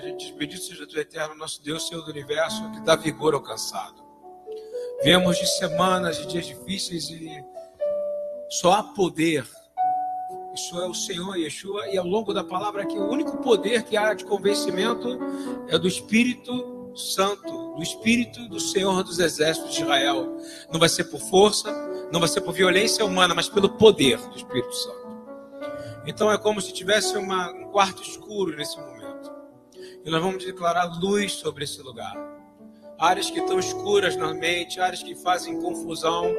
que a gente diz: seja tu eterno, nosso Deus, Senhor do universo, que dá vigor ao cansado. Viemos de semanas, de dias difíceis e só há poder. Isso é o Senhor Yeshua, e ao longo da palavra aqui, o único poder que há de convencimento é do Espírito Santo, do Espírito do Senhor dos Exércitos de Israel. Não vai ser por força, não vai ser por violência humana, mas pelo poder do Espírito Santo. Então é como se tivesse uma, um quarto escuro nesse momento. E nós vamos declarar luz sobre esse lugar. Áreas que estão escuras na mente, áreas que fazem confusão.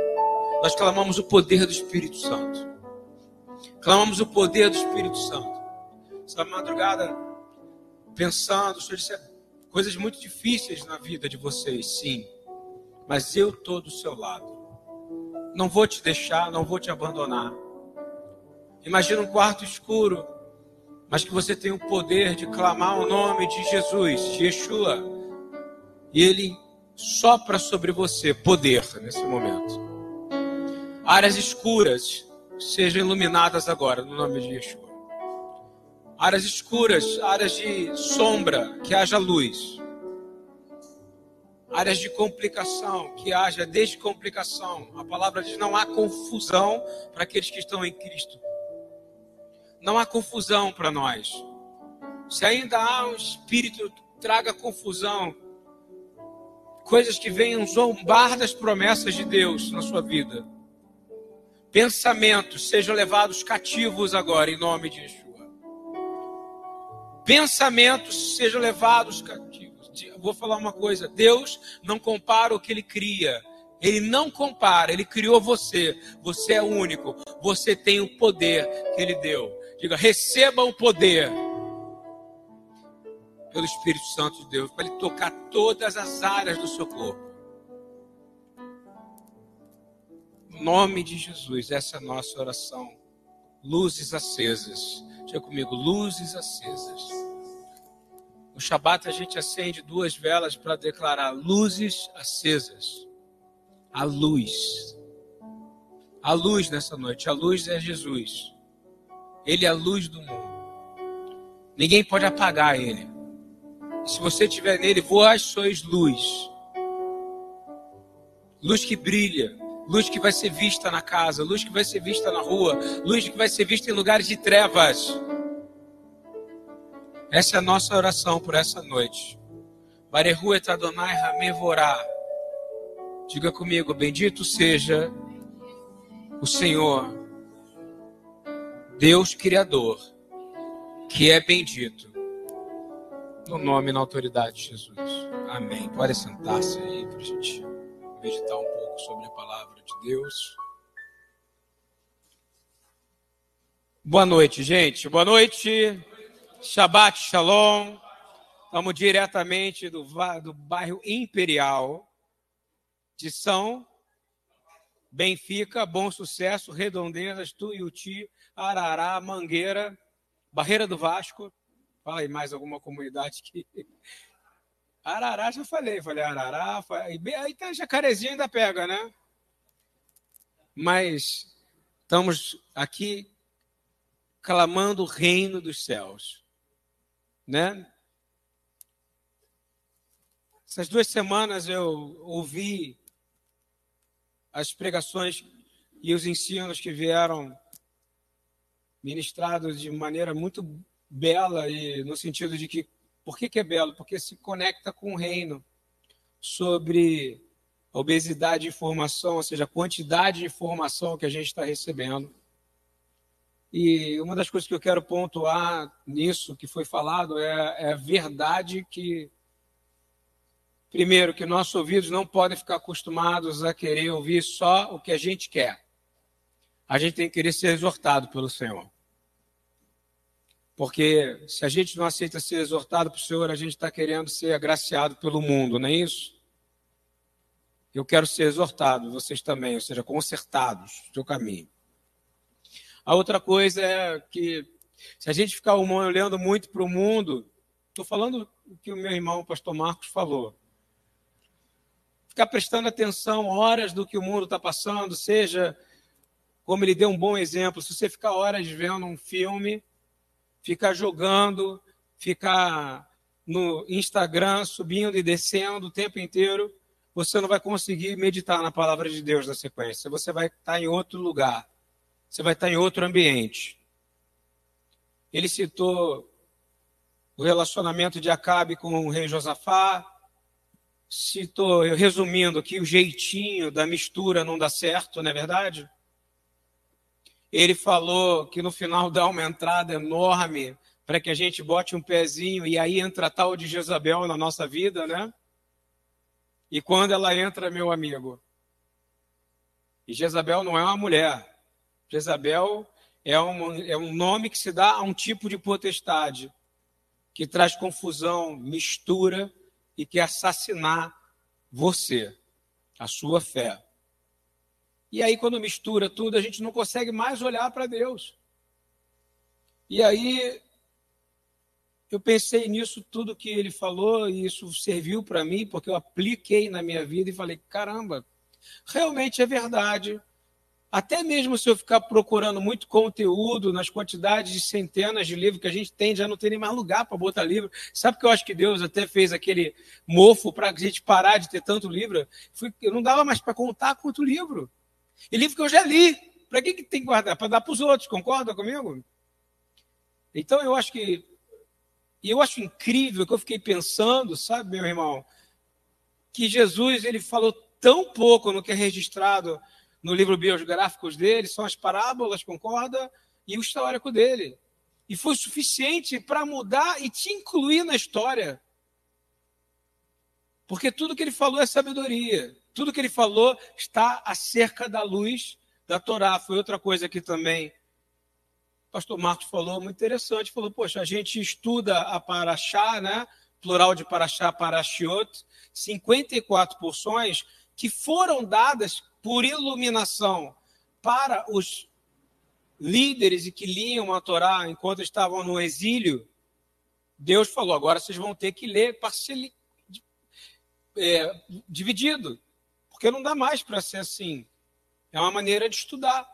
Nós clamamos o poder do Espírito Santo. Clamamos o poder do Espírito Santo. Essa madrugada, pensando, Senhor coisas muito difíceis na vida de vocês, sim. Mas eu estou do seu lado. Não vou te deixar, não vou te abandonar. Imagina um quarto escuro, mas que você tem o poder de clamar o nome de Jesus, de Yeshua, e ele sopra sobre você poder nesse momento. Áreas escuras sejam iluminadas agora no nome de Yeshua. Áreas escuras, áreas de sombra, que haja luz. Áreas de complicação, que haja descomplicação. A palavra diz: não há confusão para aqueles que estão em Cristo não há confusão para nós. Se ainda há um espírito traga confusão, coisas que venham zombar das promessas de Deus na sua vida. Pensamentos sejam levados cativos agora, em nome de Yeshua. Pensamentos sejam levados cativos. Vou falar uma coisa: Deus não compara o que ele cria. Ele não compara, ele criou você. Você é único. Você tem o poder que ele deu. Diga, receba o poder pelo Espírito Santo de Deus, para ele tocar todas as áreas do seu corpo. No nome de Jesus, essa é a nossa oração. Luzes acesas. Diga comigo, luzes acesas. No Shabat a gente acende duas velas para declarar luzes acesas. A luz. A luz nessa noite. A luz é Jesus. Ele é a luz do mundo. Ninguém pode apagar ele. Se você estiver nele, vós sois luz. Luz que brilha, luz que vai ser vista na casa, luz que vai ser vista na rua, luz que vai ser vista em lugares de trevas. Essa é a nossa oração por essa noite. Barehu et Adonai Hamevorá. Diga comigo, bendito seja o Senhor Deus Criador, que é bendito, no nome e na autoridade de Jesus. Amém. Pode sentar-se aí para a gente meditar um pouco sobre a palavra de Deus. Boa noite, gente. Boa noite. Shabbat Shalom. Estamos diretamente do, do bairro Imperial de São Benfica, Bom Sucesso, Redondezas, Tuiuti, Arará, Mangueira, Barreira do Vasco. Fala aí mais alguma comunidade que. Arará já falei, falei Arará, falei... aí tá Jacarezinho ainda pega, né? Mas estamos aqui clamando o reino dos céus, né? Essas duas semanas eu ouvi as pregações e os ensinos que vieram ministrado de maneira muito bela e no sentido de que por que, que é belo? Porque se conecta com o reino sobre a obesidade de informação, ou seja, a quantidade de informação que a gente está recebendo. E uma das coisas que eu quero pontuar nisso que foi falado é, é a verdade que, primeiro, que nossos ouvidos não podem ficar acostumados a querer ouvir só o que a gente quer a gente tem que querer ser exortado pelo Senhor. Porque se a gente não aceita ser exortado pelo Senhor, a gente está querendo ser agraciado pelo mundo, não é isso? Eu quero ser exortado, vocês também, ou seja, consertados no seu caminho. A outra coisa é que se a gente ficar olhando muito para o mundo, estou falando o que o meu irmão, o pastor Marcos, falou. Ficar prestando atenção horas do que o mundo está passando, seja como ele deu um bom exemplo, se você ficar horas vendo um filme, ficar jogando, ficar no Instagram, subindo e descendo o tempo inteiro, você não vai conseguir meditar na palavra de Deus na sequência. Você vai estar em outro lugar. Você vai estar em outro ambiente. Ele citou o relacionamento de Acabe com o rei Josafá, citou, resumindo aqui, o jeitinho da mistura não dá certo, não é verdade? Ele falou que no final dá uma entrada enorme para que a gente bote um pezinho e aí entra tal de Jezabel na nossa vida, né? E quando ela entra, meu amigo, e Jezabel não é uma mulher, Jezabel é um, é um nome que se dá a um tipo de potestade que traz confusão, mistura e quer assassinar você, a sua fé. E aí, quando mistura tudo, a gente não consegue mais olhar para Deus. E aí, eu pensei nisso tudo que ele falou, e isso serviu para mim, porque eu apliquei na minha vida e falei: caramba, realmente é verdade. Até mesmo se eu ficar procurando muito conteúdo nas quantidades de centenas de livros que a gente tem, já não tem nem mais lugar para botar livro. Sabe que eu acho que Deus até fez aquele mofo para a gente parar de ter tanto livro? Eu não dava mais para contar quanto livro. E livro que eu já li. Para que, que tem que guardar? Para dar para os outros, concorda comigo? Então eu acho que. E eu acho incrível que eu fiquei pensando, sabe, meu irmão, que Jesus ele falou tão pouco no que é registrado no livro biográfico dele, são as parábolas, concorda? E o histórico dele. E foi suficiente para mudar e te incluir na história. Porque tudo que ele falou é sabedoria. Tudo que ele falou está acerca da luz da Torá. Foi outra coisa que também o pastor Marcos falou, muito interessante. Falou, poxa, a gente estuda a Paraxá, né? plural de Paraxá, Parashiot, 54 porções que foram dadas por iluminação para os líderes e que liam a Torá enquanto estavam no exílio, Deus falou: agora vocês vão ter que ler parceli... é, dividido, porque não dá mais para ser assim. É uma maneira de estudar.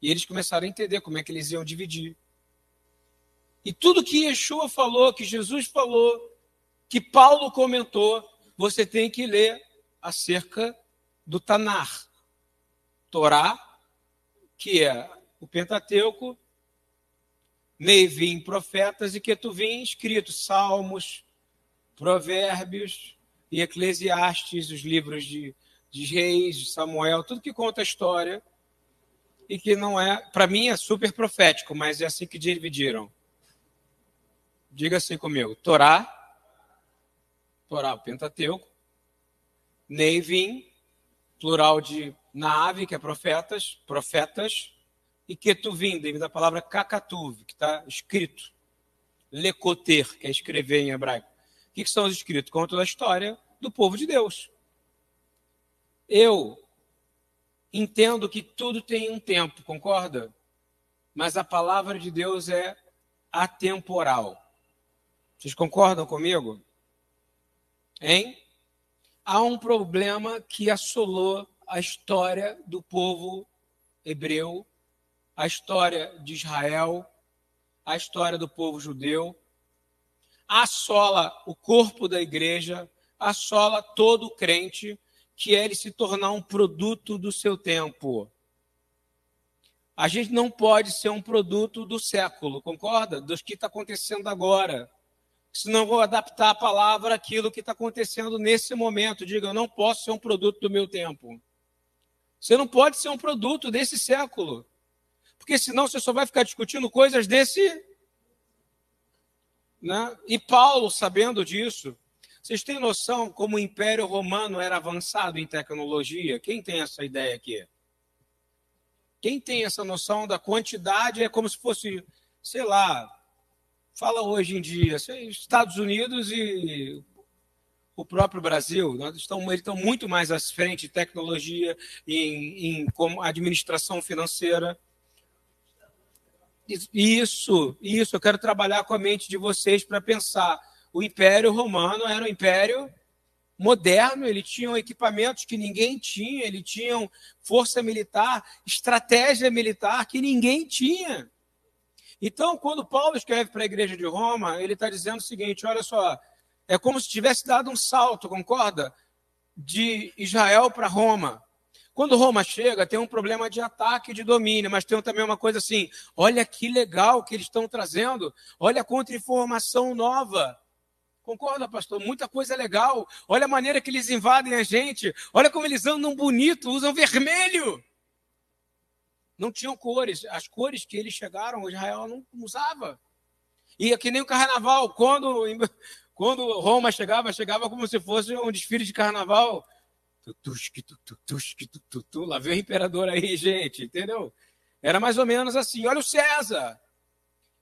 E eles começaram a entender como é que eles iam dividir. E tudo que Yeshua falou, que Jesus falou, que Paulo comentou, você tem que ler acerca do Tanar, Torá, que é o Pentateuco, Neivim, profetas, e Ketuvim, escritos Salmos, Provérbios e Eclesiastes, os livros de, de Reis, de Samuel, tudo que conta a história e que não é, para mim é super profético, mas é assim que dividiram. Diga assim comigo: Torá, Torá, o Pentateuco, Neivim, plural de Naave, que é profetas, profetas, e Ketuvim, à palavra Kakatuv, que está escrito. Lecoter, que é escrever em hebraico. Que são os escritos? Contam a história do povo de Deus. Eu entendo que tudo tem um tempo, concorda? Mas a palavra de Deus é atemporal. Vocês concordam comigo? Hein? há um problema que assolou a história do povo hebreu, a história de Israel, a história do povo judeu, assola o corpo da igreja, assola todo crente, que é ele se tornar um produto do seu tempo. A gente não pode ser um produto do século, concorda? Do que está acontecendo agora senão vou adaptar a palavra àquilo que está acontecendo nesse momento. Diga, eu não posso ser um produto do meu tempo. Você não pode ser um produto desse século. Porque senão você só vai ficar discutindo coisas desse. Né? E Paulo, sabendo disso, vocês têm noção como o Império Romano era avançado em tecnologia? Quem tem essa ideia aqui? Quem tem essa noção da quantidade é como se fosse, sei lá, fala hoje em dia, Estados Unidos e o próprio Brasil, estão, eles estão muito mais à frente em tecnologia, em, em administração financeira. Isso, isso, eu quero trabalhar com a mente de vocês para pensar. O Império Romano era um império moderno, ele tinha equipamentos que ninguém tinha, ele tinha força militar, estratégia militar que ninguém tinha. Então, quando Paulo escreve para a igreja de Roma, ele está dizendo o seguinte: olha só, é como se tivesse dado um salto, concorda? De Israel para Roma. Quando Roma chega, tem um problema de ataque e de domínio, mas tem também uma coisa assim: olha que legal que eles estão trazendo, olha a contra-informação nova. Concorda, pastor? Muita coisa legal. Olha a maneira que eles invadem a gente. Olha como eles andam bonito, usam vermelho. Não tinham cores. As cores que eles chegaram, Israel não usava. E é que nem o carnaval. Quando, quando Roma chegava, chegava como se fosse um desfile de carnaval. Lá veio o imperador aí, gente, entendeu? Era mais ou menos assim. Olha o César.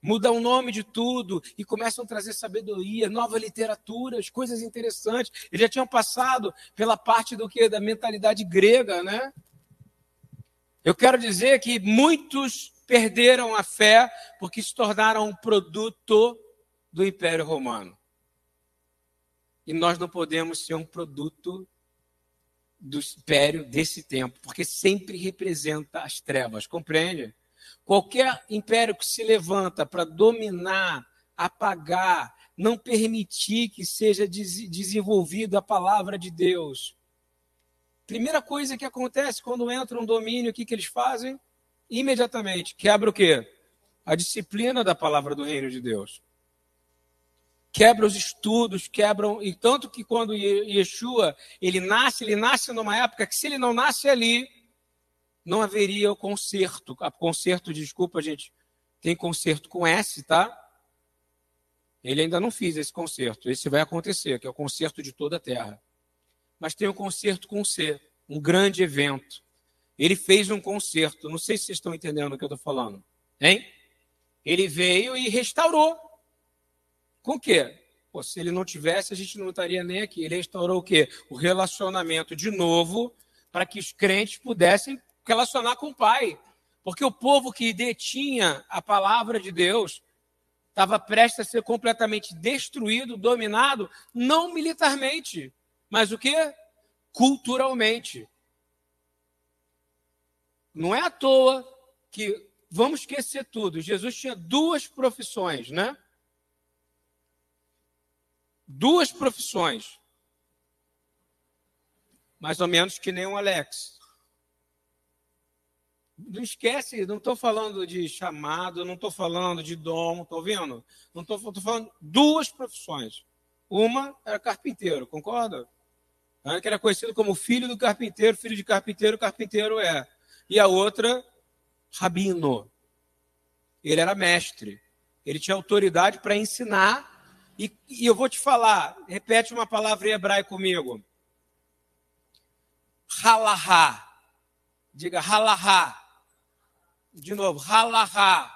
Muda o nome de tudo e começam a trazer sabedoria, nova literatura, coisas interessantes. Eles já tinham passado pela parte do que da mentalidade grega, né? Eu quero dizer que muitos perderam a fé porque se tornaram um produto do Império Romano. E nós não podemos ser um produto do império desse tempo, porque sempre representa as trevas, compreende? Qualquer império que se levanta para dominar, apagar, não permitir que seja desenvolvida a palavra de Deus. Primeira coisa que acontece quando entra um domínio, o que, que eles fazem? Imediatamente quebra o quê? A disciplina da palavra do reino de Deus quebra os estudos, quebram. E tanto que quando Yeshua ele nasce, ele nasce numa época que se ele não nasce ali, não haveria o concerto. A concerto, desculpa, gente, tem concerto com S, tá? Ele ainda não fez esse concerto. Esse vai acontecer, que é o concerto de toda a terra. Mas tem um concerto com C, um grande evento. Ele fez um concerto. Não sei se vocês estão entendendo o que eu estou falando. Hein? Ele veio e restaurou com o quê? Pô, se ele não tivesse, a gente não estaria nem aqui. Ele restaurou o quê? O relacionamento de novo para que os crentes pudessem relacionar com o Pai. Porque o povo que detinha a palavra de Deus estava prestes a ser completamente destruído, dominado, não militarmente, mas o que? Culturalmente. Não é à toa que, vamos esquecer tudo, Jesus tinha duas profissões, né? Duas profissões. Mais ou menos que nem o Alex. Não esquece, não estou falando de chamado, não estou falando de dom, estou vendo? Não estou falando duas profissões. Uma era carpinteiro, concorda? Que era conhecido como filho do carpinteiro, filho de carpinteiro, carpinteiro é. E a outra, rabino. Ele era mestre. Ele tinha autoridade para ensinar e, e eu vou te falar, repete uma palavra em hebraico comigo. Halahá. Diga halahá. De novo, halahá.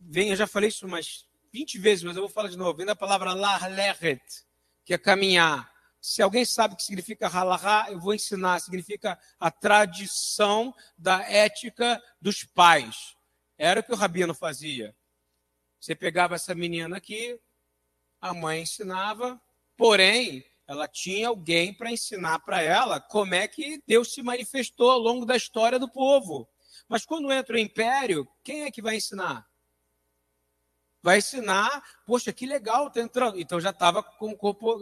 Vem, eu já falei isso umas 20 vezes, mas eu vou falar de novo. Vem da palavra lahleret, que é caminhar. Se alguém sabe o que significa halahá, eu vou ensinar. Significa a tradição da ética dos pais. Era o que o rabino fazia. Você pegava essa menina aqui, a mãe ensinava, porém, ela tinha alguém para ensinar para ela como é que Deus se manifestou ao longo da história do povo. Mas quando entra o império, quem é que vai ensinar? Vai ensinar, poxa, que legal, tá entrando. Então já estava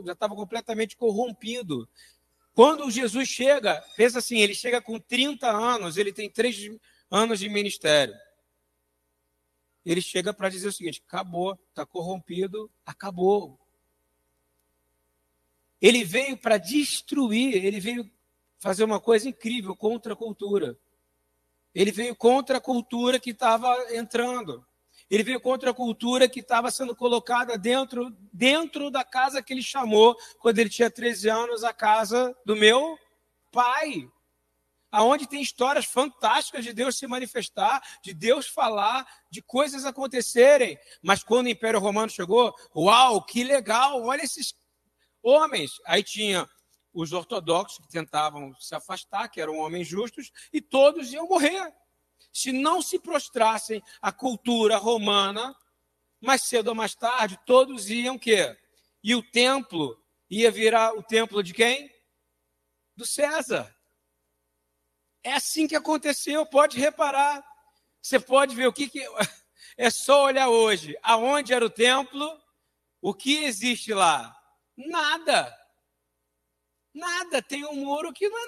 já tava completamente corrompido. Quando Jesus chega, pensa assim, ele chega com 30 anos, ele tem três anos de ministério ele chega para dizer o seguinte: acabou, está corrompido, acabou. Ele veio para destruir, ele veio fazer uma coisa incrível contra a cultura. Ele veio contra a cultura que estava entrando. Ele veio contra a cultura que estava sendo colocada dentro, dentro da casa que ele chamou, quando ele tinha 13 anos, a casa do meu pai aonde tem histórias fantásticas de Deus se manifestar, de Deus falar, de coisas acontecerem. Mas quando o Império Romano chegou, uau, que legal, olha esses homens. Aí tinha os ortodoxos que tentavam se afastar, que eram homens justos, e todos iam morrer. Se não se prostrassem à cultura romana, mais cedo ou mais tarde, todos iam quê? E o templo ia virar o templo de quem? Do César. É assim que aconteceu, pode reparar. Você pode ver o que, que É só olhar hoje. Aonde era o templo? O que existe lá? Nada. Nada. Tem um muro que não é,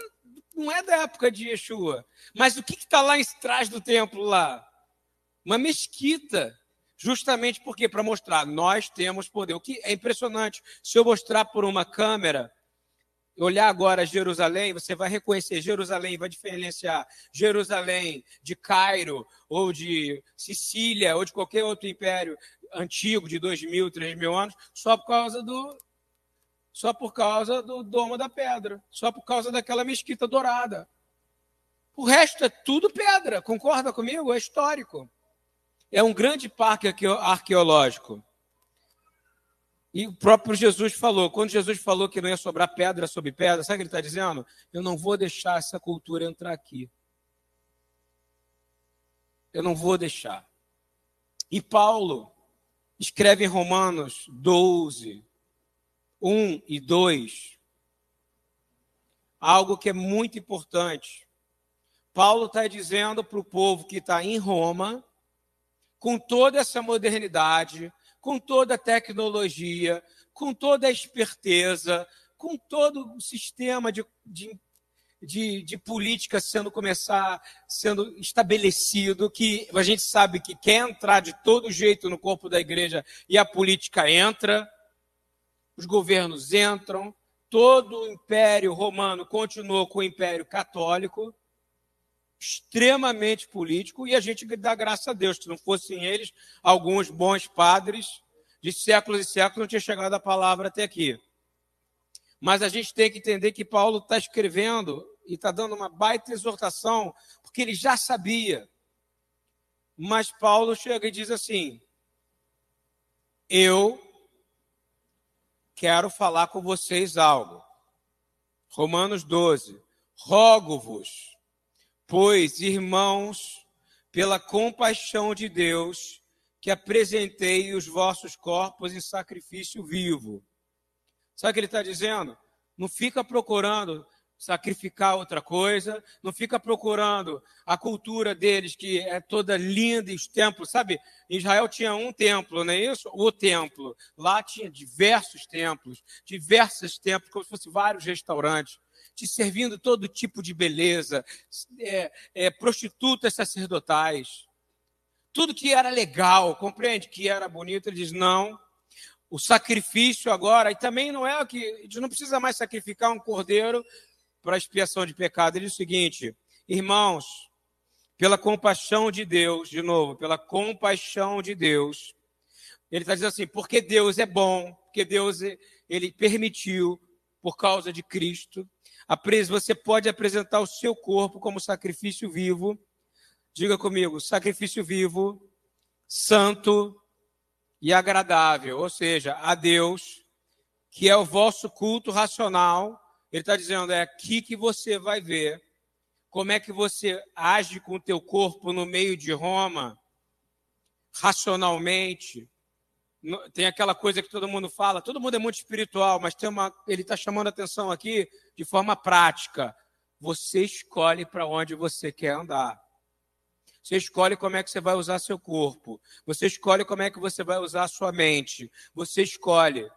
não é da época de Yeshua. Mas o que está lá atrás do templo lá? Uma mesquita. Justamente porque, para mostrar, nós temos poder. O que é impressionante. Se eu mostrar por uma câmera, olhar agora Jerusalém, você vai reconhecer Jerusalém, vai diferenciar Jerusalém de Cairo, ou de Sicília, ou de qualquer outro império antigo de dois mil, três mil anos, só por causa do só por causa do domo da pedra, só por causa daquela mesquita dourada. O resto é tudo pedra, concorda comigo? É histórico. É um grande parque arqueológico. E o próprio Jesus falou, quando Jesus falou que não ia sobrar pedra sobre pedra, sabe o que ele está dizendo? Eu não vou deixar essa cultura entrar aqui. Eu não vou deixar. E Paulo escreve em Romanos 12, 1 e 2, algo que é muito importante. Paulo está dizendo para o povo que está em Roma, com toda essa modernidade, com toda a tecnologia, com toda a esperteza, com todo o sistema de, de de, de política sendo começar sendo estabelecido, que a gente sabe que quer entrar de todo jeito no corpo da igreja e a política entra, os governos entram, todo o império romano continuou com o império católico, extremamente político, e a gente dá graças a Deus, se não fossem eles, alguns bons padres de séculos e séculos não tinha chegado a palavra até aqui. Mas a gente tem que entender que Paulo está escrevendo e está dando uma baita exortação, porque ele já sabia. Mas Paulo chega e diz assim: Eu quero falar com vocês algo. Romanos 12: Rogo-vos, pois, irmãos, pela compaixão de Deus, que apresentei os vossos corpos em sacrifício vivo. Sabe o que ele está dizendo? Não fica procurando sacrificar outra coisa, não fica procurando a cultura deles que é toda linda e os templos, sabe? Israel tinha um templo, não é isso? O templo. Lá tinha diversos templos, diversos templos, como se fossem vários restaurantes, te servindo todo tipo de beleza, é, é, prostitutas sacerdotais, tudo que era legal, compreende? Que era bonito, ele diz não. O sacrifício agora, e também não é o que. A gente não precisa mais sacrificar um cordeiro para expiação de pecado. Ele diz o seguinte: irmãos, pela compaixão de Deus, de novo, pela compaixão de Deus, ele está dizendo assim, porque Deus é bom, porque Deus ele permitiu, por causa de Cristo, você pode apresentar o seu corpo como sacrifício vivo. Diga comigo, sacrifício vivo, santo e agradável, ou seja, a Deus, que é o vosso culto racional ele está dizendo, é aqui que você vai ver como é que você age com o teu corpo no meio de Roma, racionalmente. Tem aquela coisa que todo mundo fala, todo mundo é muito espiritual, mas tem uma, ele está chamando a atenção aqui de forma prática. Você escolhe para onde você quer andar. Você escolhe como é que você vai usar seu corpo. Você escolhe como é que você vai usar sua mente. Você escolhe.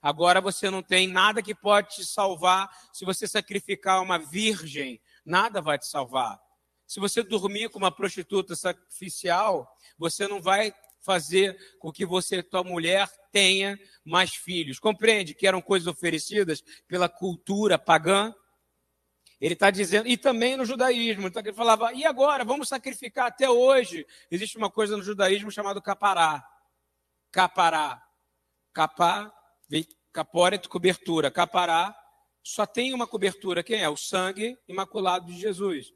Agora você não tem nada que pode te salvar. Se você sacrificar uma virgem, nada vai te salvar. Se você dormir com uma prostituta sacrificial, você não vai fazer com que você, tua mulher, tenha mais filhos. Compreende que eram coisas oferecidas pela cultura pagã? Ele está dizendo, e também no judaísmo, então ele falava, e agora, vamos sacrificar até hoje. Existe uma coisa no judaísmo chamada capará. Capará. Capá Vem caporet, cobertura. Capará, só tem uma cobertura, quem é? O sangue imaculado de Jesus.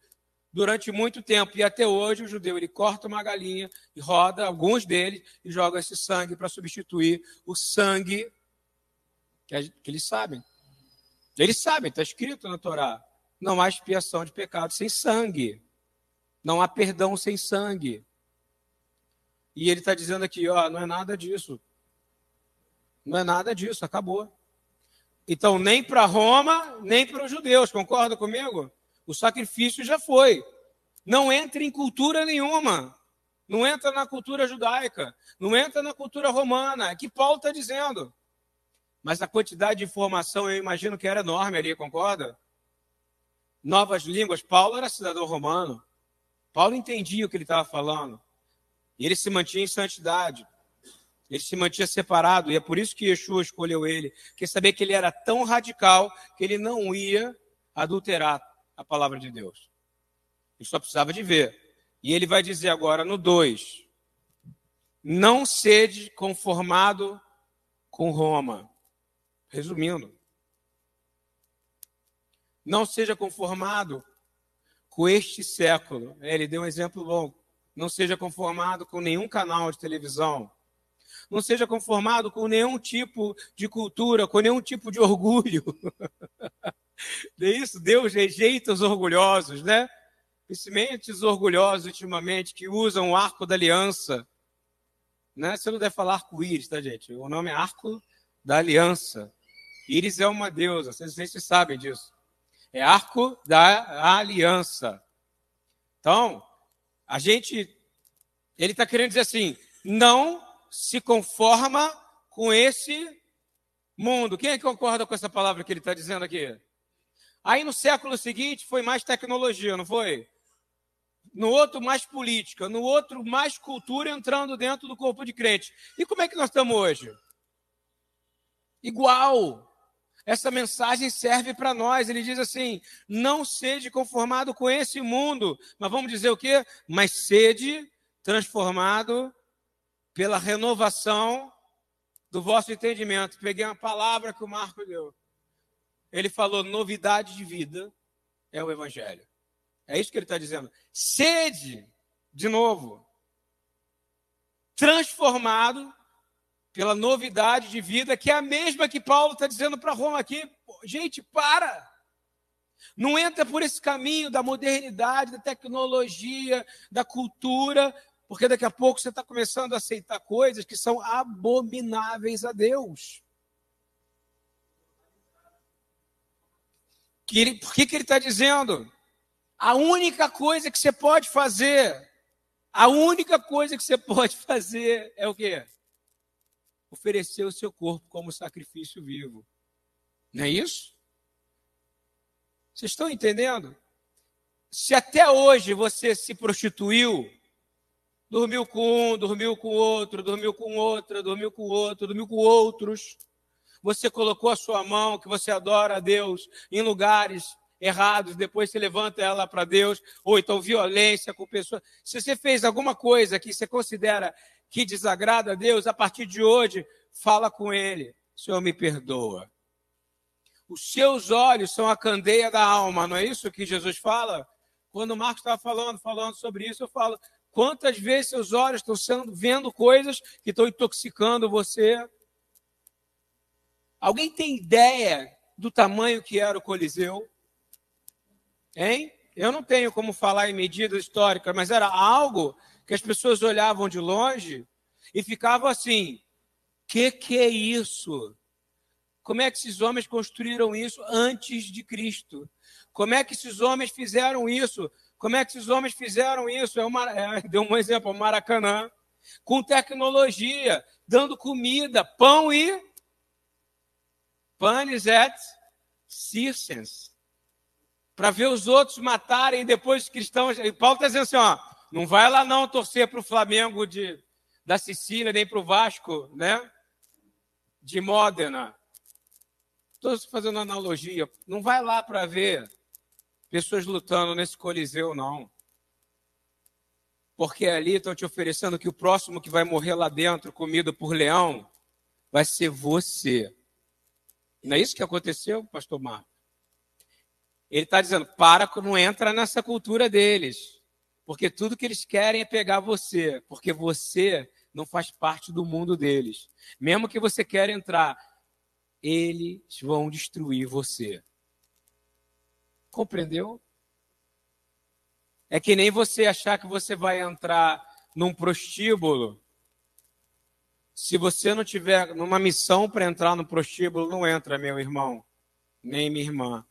Durante muito tempo, e até hoje, o judeu ele corta uma galinha e roda alguns deles e joga esse sangue para substituir o sangue que, que eles sabem. Eles sabem, está escrito na Torá. Não há expiação de pecado sem sangue. Não há perdão sem sangue. E ele está dizendo aqui, ó, não é nada disso. Não é nada disso, acabou. Então, nem para Roma, nem para os judeus, concorda comigo? O sacrifício já foi. Não entre em cultura nenhuma. não entra na cultura judaica, não entra na cultura romana. É que Paulo está dizendo. Mas a quantidade de informação, eu imagino que era enorme ali, concorda? Novas línguas. Paulo era cidadão romano. Paulo entendia o que ele estava falando. E ele se mantinha em santidade. Ele se mantinha separado. E é por isso que Yeshua escolheu ele. Porque sabia que ele era tão radical que ele não ia adulterar a palavra de Deus. Ele só precisava de ver. E ele vai dizer agora no 2: Não sede conformado com Roma. Resumindo, não seja conformado com este século. É, ele deu um exemplo longo. Não seja conformado com nenhum canal de televisão. Não seja conformado com nenhum tipo de cultura, com nenhum tipo de orgulho. é isso? Deus rejeita os orgulhosos, né? Principalmente os orgulhosos ultimamente que usam o arco da aliança. Né? Você não deve falar arco-íris, tá, gente? O nome é arco da aliança. Íris é uma deusa, vocês, vocês sabem disso. É arco da aliança. Então, a gente, ele está querendo dizer assim, não se conforma com esse mundo. Quem é que concorda com essa palavra que ele está dizendo aqui? Aí no século seguinte foi mais tecnologia, não foi? No outro, mais política. No outro, mais cultura entrando dentro do corpo de crente. E como é que nós estamos hoje? Igual. Essa mensagem serve para nós. Ele diz assim: não sede conformado com esse mundo, mas vamos dizer o quê? Mas sede transformado pela renovação do vosso entendimento. Peguei uma palavra que o Marco deu. Ele falou: novidade de vida é o Evangelho. É isso que ele está dizendo. Sede, de novo, transformado pela novidade de vida, que é a mesma que Paulo está dizendo para Roma aqui. Gente, para! Não entra por esse caminho da modernidade, da tecnologia, da cultura, porque daqui a pouco você está começando a aceitar coisas que são abomináveis a Deus. Que ele, por que, que ele está dizendo? A única coisa que você pode fazer, a única coisa que você pode fazer é o quê? oferecer o seu corpo como sacrifício vivo. Não é isso? Vocês estão entendendo? Se até hoje você se prostituiu, dormiu com um, dormiu com outro, dormiu com outra, dormiu com outro, dormiu com outros, você colocou a sua mão, que você adora a Deus, em lugares errados, depois você levanta ela para Deus, ou então violência com pessoas. Se você fez alguma coisa que você considera que desagrada a Deus, a partir de hoje, fala com Ele: Senhor, me perdoa. Os seus olhos são a candeia da alma, não é isso que Jesus fala? Quando o Marcos estava falando, falando sobre isso, eu falo: quantas vezes seus olhos estão sendo, vendo coisas que estão intoxicando você? Alguém tem ideia do tamanho que era o Coliseu? Hein? Eu não tenho como falar em medidas históricas, mas era algo que as pessoas olhavam de longe e ficavam assim: que que é isso? Como é que esses homens construíram isso antes de Cristo? Como é que esses homens fizeram isso? Como é que esses homens fizeram isso? É uma, é, deu um exemplo, o Maracanã, com tecnologia, dando comida, pão e panes et circens, para ver os outros matarem depois os cristãos. E Paulo está dizendo assim, ó, não vai lá não torcer para o Flamengo de, da Sicília, nem para o Vasco, né? De Módena. Estou fazendo analogia. Não vai lá para ver pessoas lutando nesse coliseu, não. Porque ali estão te oferecendo que o próximo que vai morrer lá dentro, comido por leão, vai ser você. Não é isso que aconteceu, pastor Marco? Ele está dizendo, para, não entra nessa cultura deles. Porque tudo que eles querem é pegar você, porque você não faz parte do mundo deles. Mesmo que você queira entrar, eles vão destruir você. Compreendeu? É que nem você achar que você vai entrar num prostíbulo. Se você não tiver numa missão para entrar no prostíbulo, não entra, meu irmão, nem minha irmã.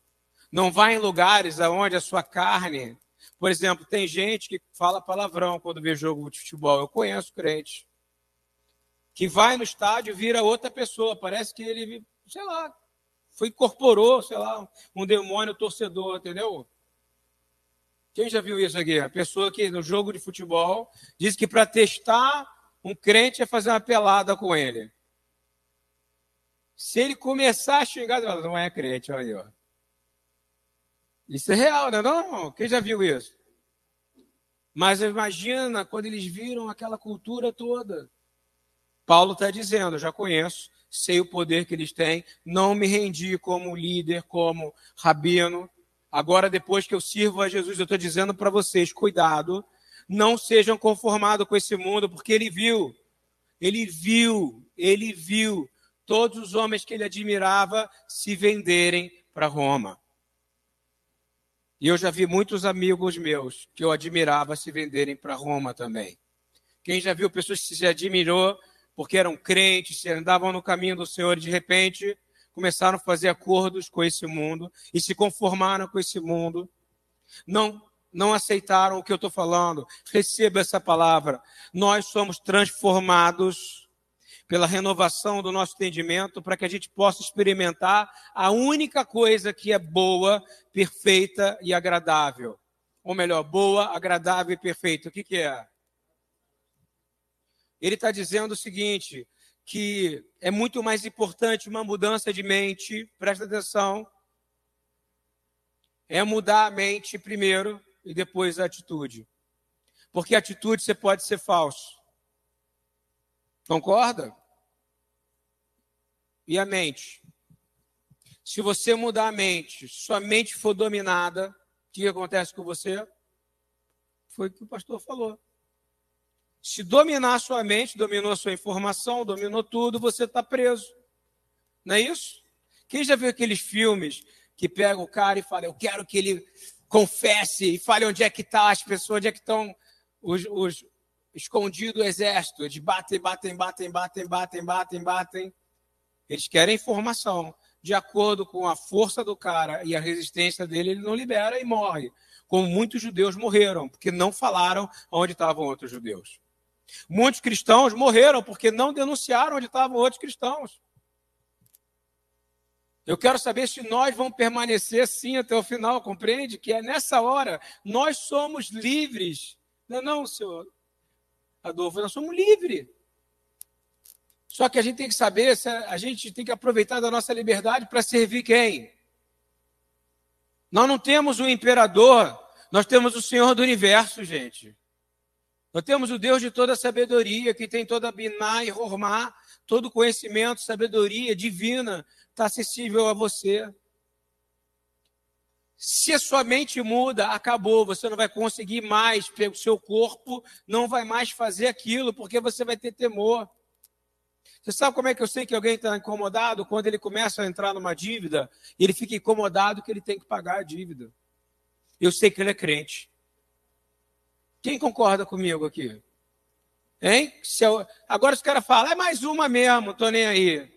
Não vá em lugares aonde a sua carne Por exemplo, tem gente que fala palavrão quando vê jogo de futebol. Eu conheço crente. Que vai no estádio vira outra pessoa. Parece que ele, sei lá, foi incorporou, sei lá, um demônio torcedor, entendeu? Quem já viu isso aqui? A pessoa que no jogo de futebol diz que para testar um crente é fazer uma pelada com ele. Se ele começar a xingar, não é crente, olha aí, ó. Isso é real, né? Não, quem já viu isso? Mas imagina quando eles viram aquela cultura toda. Paulo está dizendo, já conheço, sei o poder que eles têm, não me rendi como líder, como rabino. Agora, depois que eu sirvo a Jesus, eu estou dizendo para vocês: cuidado, não sejam conformados com esse mundo, porque ele viu, ele viu, ele viu todos os homens que ele admirava se venderem para Roma. E eu já vi muitos amigos meus que eu admirava se venderem para Roma também. Quem já viu pessoas que se admirou porque eram crentes, se andavam no caminho do Senhor e de repente começaram a fazer acordos com esse mundo e se conformaram com esse mundo. Não não aceitaram o que eu estou falando. Receba essa palavra. Nós somos transformados pela renovação do nosso entendimento, para que a gente possa experimentar a única coisa que é boa, perfeita e agradável. Ou melhor, boa, agradável e perfeita. O que, que é? Ele está dizendo o seguinte: que é muito mais importante uma mudança de mente, presta atenção, é mudar a mente primeiro e depois a atitude. Porque a atitude você pode ser falso. Concorda? e a mente. Se você mudar a mente, sua mente for dominada, o que acontece com você? Foi o que o pastor falou. Se dominar sua mente, dominou sua informação, dominou tudo, você está preso. Não é isso? Quem já viu aqueles filmes que pega o cara e fala, eu quero que ele confesse e fale onde é que está as pessoas, onde é que estão os, os escondidos o exército. Eles batem, batem, batem, batem, batem, batem, batem. Eles querem informação. De acordo com a força do cara e a resistência dele, ele não libera e morre. Como muitos judeus morreram, porque não falaram onde estavam outros judeus. Muitos cristãos morreram porque não denunciaram onde estavam outros cristãos. Eu quero saber se nós vamos permanecer assim até o final, compreende? Que é nessa hora, nós somos livres. Não, é não, senhor Adolfo, nós somos livres. Só que a gente tem que saber, a gente tem que aproveitar da nossa liberdade para servir quem? Nós não temos um imperador, nós temos o Senhor do universo, gente. Nós temos o Deus de toda sabedoria, que tem toda Biná e Romá, todo conhecimento, sabedoria divina, está acessível a você. Se a sua mente muda, acabou, você não vai conseguir mais, o seu corpo não vai mais fazer aquilo, porque você vai ter temor. Você sabe como é que eu sei que alguém está incomodado? Quando ele começa a entrar numa dívida, ele fica incomodado que ele tem que pagar a dívida. Eu sei que ele é crente. Quem concorda comigo aqui? Hein? Eu... Agora os caras falam, é mais uma mesmo, tô nem aí.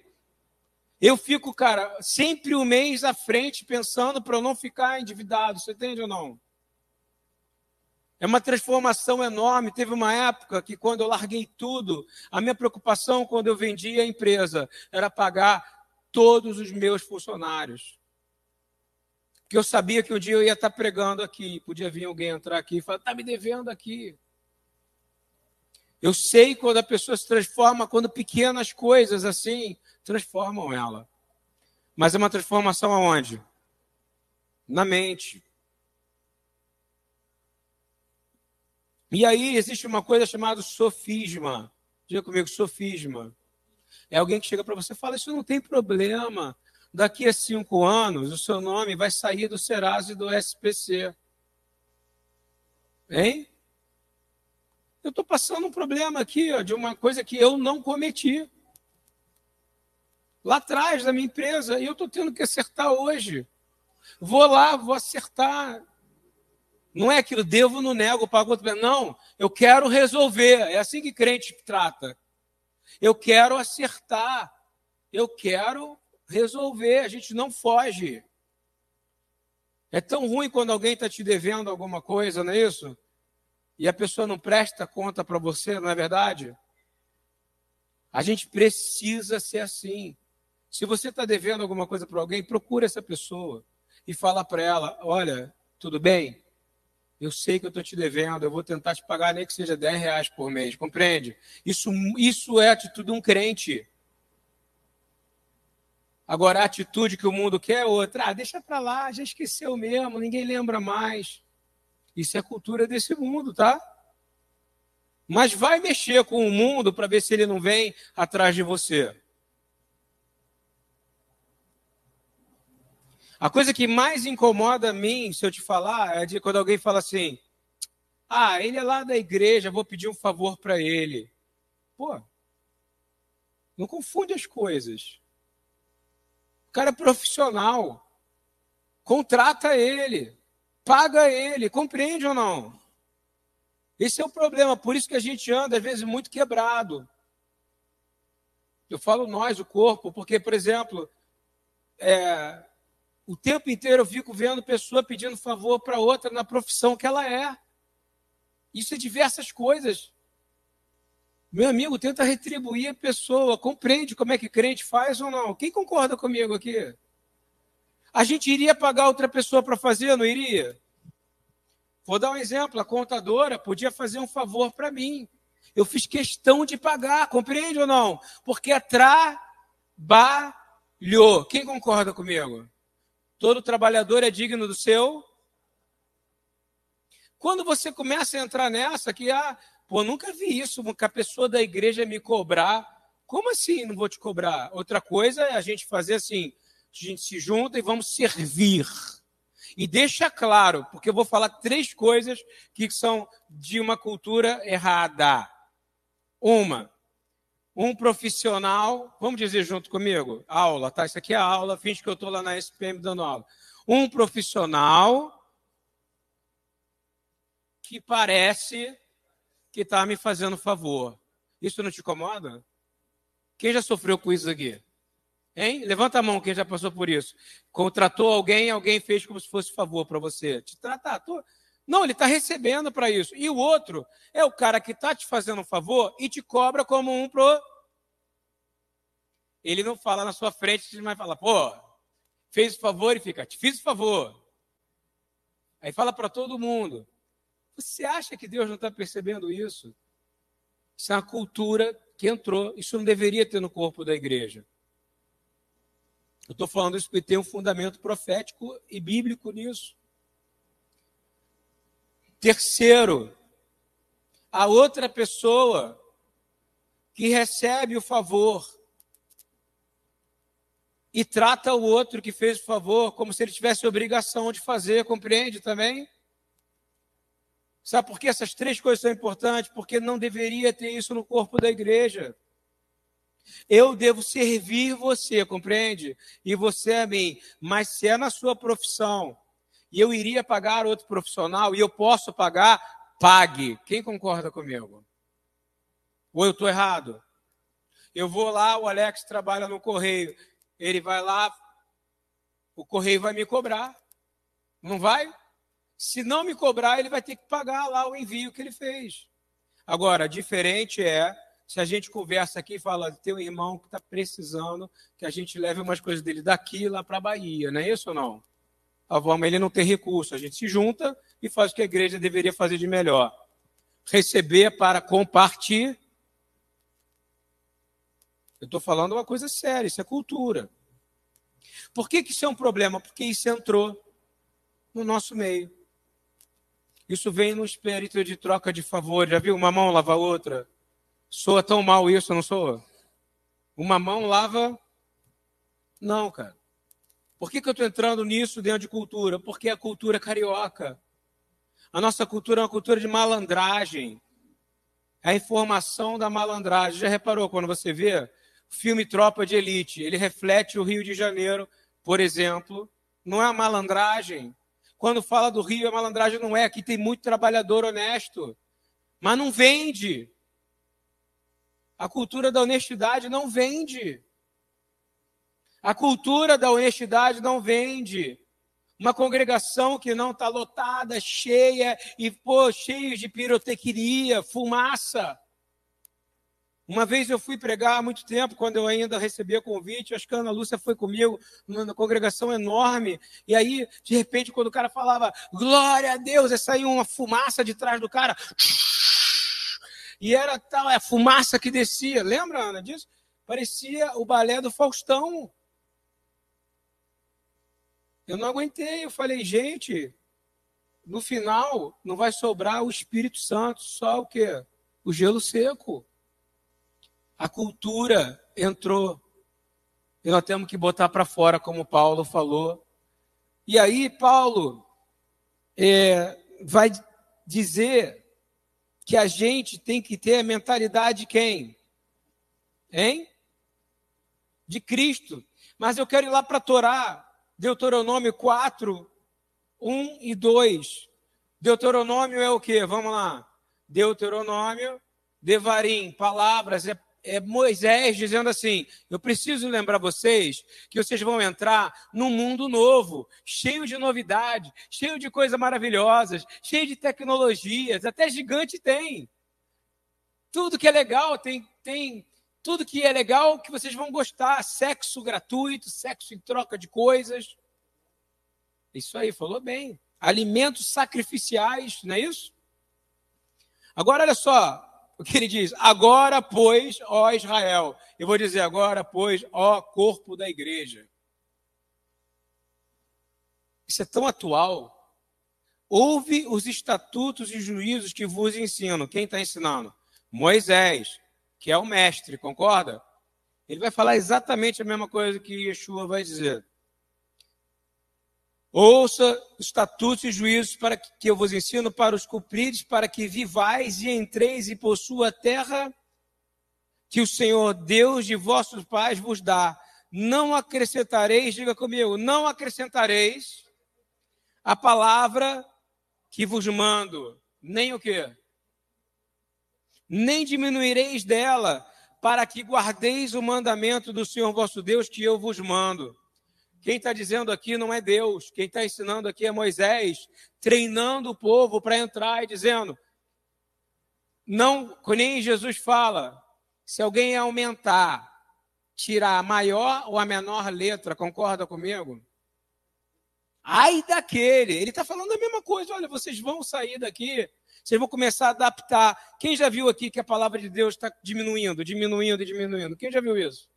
Eu fico, cara, sempre um mês à frente pensando para eu não ficar endividado. Você entende ou não? É uma transformação enorme. Teve uma época que, quando eu larguei tudo, a minha preocupação quando eu vendia a empresa era pagar todos os meus funcionários. Porque eu sabia que um dia eu ia estar pregando aqui, podia vir alguém entrar aqui e falar: está me devendo aqui. Eu sei quando a pessoa se transforma, quando pequenas coisas assim transformam ela. Mas é uma transformação aonde? Na mente. E aí existe uma coisa chamada sofisma. Diga comigo, sofisma. É alguém que chega para você e fala: Isso não tem problema. Daqui a cinco anos, o seu nome vai sair do Serasa e do SPC. Hein? Eu estou passando um problema aqui, ó, de uma coisa que eu não cometi. Lá atrás da minha empresa, e eu estou tendo que acertar hoje. Vou lá, vou acertar. Não é aquilo, devo, não nego, pago outro. Não, eu quero resolver. É assim que crente trata. Eu quero acertar. Eu quero resolver. A gente não foge. É tão ruim quando alguém está te devendo alguma coisa, não é isso? E a pessoa não presta conta para você, não é verdade? A gente precisa ser assim. Se você está devendo alguma coisa para alguém, procura essa pessoa e fala para ela: olha, tudo bem? Eu sei que eu estou te devendo, eu vou tentar te pagar nem que seja 10 reais por mês, compreende? Isso, isso é a atitude de um crente. Agora, a atitude que o mundo quer é outra. Ah, deixa para lá, já esqueceu mesmo, ninguém lembra mais. Isso é cultura desse mundo, tá? Mas vai mexer com o mundo para ver se ele não vem atrás de você. A coisa que mais incomoda a mim, se eu te falar, é de quando alguém fala assim: Ah, ele é lá da igreja, vou pedir um favor para ele. Pô, não confunde as coisas cara profissional. Contrata ele. Paga ele. Compreende ou não? Esse é o problema. Por isso que a gente anda, às vezes, muito quebrado. Eu falo nós, o corpo, porque, por exemplo, é, o tempo inteiro eu fico vendo pessoa pedindo favor para outra na profissão que ela é. Isso é diversas coisas. Meu amigo, tenta retribuir a pessoa, compreende como é que crente faz ou não. Quem concorda comigo aqui? A gente iria pagar outra pessoa para fazer, não iria? Vou dar um exemplo: a contadora podia fazer um favor para mim. Eu fiz questão de pagar, compreende ou não? Porque é trabalhou. Quem concorda comigo? Todo trabalhador é digno do seu. Quando você começa a entrar nessa, que ah, Pô, nunca vi isso, que a pessoa da igreja me cobrar. Como assim não vou te cobrar? Outra coisa é a gente fazer assim: a gente se junta e vamos servir. E deixa claro, porque eu vou falar três coisas que são de uma cultura errada. Uma, um profissional, vamos dizer junto comigo, aula, tá? Isso aqui é aula, finge que eu estou lá na SPM dando aula. Um profissional que parece que está me fazendo favor. Isso não te incomoda? Quem já sofreu com isso aqui? Hein? Levanta a mão quem já passou por isso. Contratou alguém, alguém fez como se fosse favor para você. Te tratar. Tô... Não, ele está recebendo para isso. E o outro é o cara que está te fazendo um favor e te cobra como um pro. Ele não fala na sua frente, mas fala, pô, fez o favor e fica, te fiz o favor. Aí fala para todo mundo. Você acha que Deus não está percebendo isso? Isso é uma cultura que entrou. Isso não deveria ter no corpo da igreja. Eu estou falando isso porque tem um fundamento profético e bíblico nisso. Terceiro, a outra pessoa que recebe o favor e trata o outro que fez o favor como se ele tivesse obrigação de fazer, compreende também? Sabe por que essas três coisas são importantes? Porque não deveria ter isso no corpo da igreja. Eu devo servir você, compreende? E você a mim. Mas se é na sua profissão e eu iria pagar outro profissional e eu posso pagar, pague. Quem concorda comigo? Ou eu estou errado? Eu vou lá, o Alex trabalha no correio. Ele vai lá, o correio vai me cobrar. Não vai? Se não me cobrar, ele vai ter que pagar lá o envio que ele fez. Agora, diferente é se a gente conversa aqui e fala, tem um irmão que está precisando que a gente leve umas coisas dele daqui lá para a Bahia, não é isso ou não? A forma ele não tem recurso, a gente se junta e faz o que a igreja deveria fazer de melhor. Receber para compartilhar. Eu estou falando uma coisa séria, isso é cultura. Por que, que isso é um problema? Porque isso entrou no nosso meio. Isso vem no espírito de troca de favor. Já viu uma mão lava a outra? Soa tão mal isso, não soa? Uma mão lava. Não, cara. Por que, que eu estou entrando nisso dentro de cultura? Porque é a cultura carioca. A nossa cultura é uma cultura de malandragem. É a informação da malandragem. Já reparou quando você vê o filme Tropa de Elite? Ele reflete o Rio de Janeiro, por exemplo. Não é a malandragem, quando fala do Rio, a malandragem não é. Aqui tem muito trabalhador honesto, mas não vende. A cultura da honestidade não vende. A cultura da honestidade não vende. uma congregação que não está lotada, cheia e pô, cheio de pirotecnia, fumaça. Uma vez eu fui pregar há muito tempo, quando eu ainda recebia convite, acho que a Ana Lúcia foi comigo, numa congregação enorme, e aí, de repente, quando o cara falava, glória a Deus, aí saiu uma fumaça de trás do cara, e era tal, é a fumaça que descia, lembra, Ana, disso? Parecia o balé do Faustão. Eu não aguentei, eu falei, gente, no final não vai sobrar o Espírito Santo, só o quê? O gelo seco. A cultura entrou. E nós temos que botar para fora, como Paulo falou. E aí, Paulo é, vai dizer que a gente tem que ter a mentalidade de quem? Hein? De Cristo. Mas eu quero ir lá para Torá, Deuteronômio 4, 1 e 2. Deuteronômio é o quê? Vamos lá. Deuteronômio, Devarim, palavras, é é Moisés dizendo assim: Eu preciso lembrar vocês que vocês vão entrar num mundo novo, cheio de novidades, cheio de coisas maravilhosas, cheio de tecnologias, até gigante tem. Tudo que é legal tem, tem tudo que é legal que vocês vão gostar: sexo gratuito, sexo em troca de coisas. Isso aí, falou bem. Alimentos sacrificiais, não é isso? Agora, olha só, o que ele diz? Agora, pois, ó Israel. Eu vou dizer agora, pois, ó corpo da igreja. Isso é tão atual. Ouve os estatutos e juízos que vos ensino. Quem está ensinando? Moisés, que é o mestre, concorda? Ele vai falar exatamente a mesma coisa que Yeshua vai dizer. Ouça estatutos e juízos para que, que eu vos ensino para os cumprides, para que vivais e entreis e possua a terra que o Senhor Deus de vossos pais vos dá. Não acrescentareis, diga comigo, não acrescentareis a palavra que vos mando, nem o quê? Nem diminuireis dela, para que guardeis o mandamento do Senhor vosso Deus que eu vos mando. Quem está dizendo aqui não é Deus, quem está ensinando aqui é Moisés, treinando o povo para entrar e dizendo: não, nem Jesus fala, se alguém aumentar, tirar a maior ou a menor letra, concorda comigo? Ai daquele, ele está falando a mesma coisa, olha, vocês vão sair daqui, vocês vão começar a adaptar. Quem já viu aqui que a palavra de Deus está diminuindo, diminuindo e diminuindo? Quem já viu isso?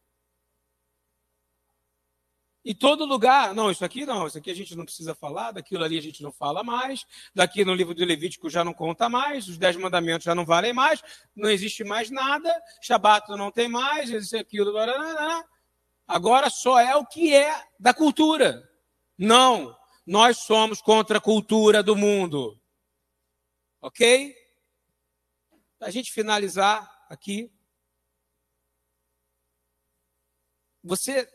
Em todo lugar, não, isso aqui não, isso aqui a gente não precisa falar, daquilo ali a gente não fala mais, daqui no livro do Levítico já não conta mais, os dez mandamentos já não valem mais, não existe mais nada, Shabat não tem mais, existe aquilo, agora só é o que é da cultura. Não, nós somos contra a cultura do mundo. Ok? Para a gente finalizar aqui, você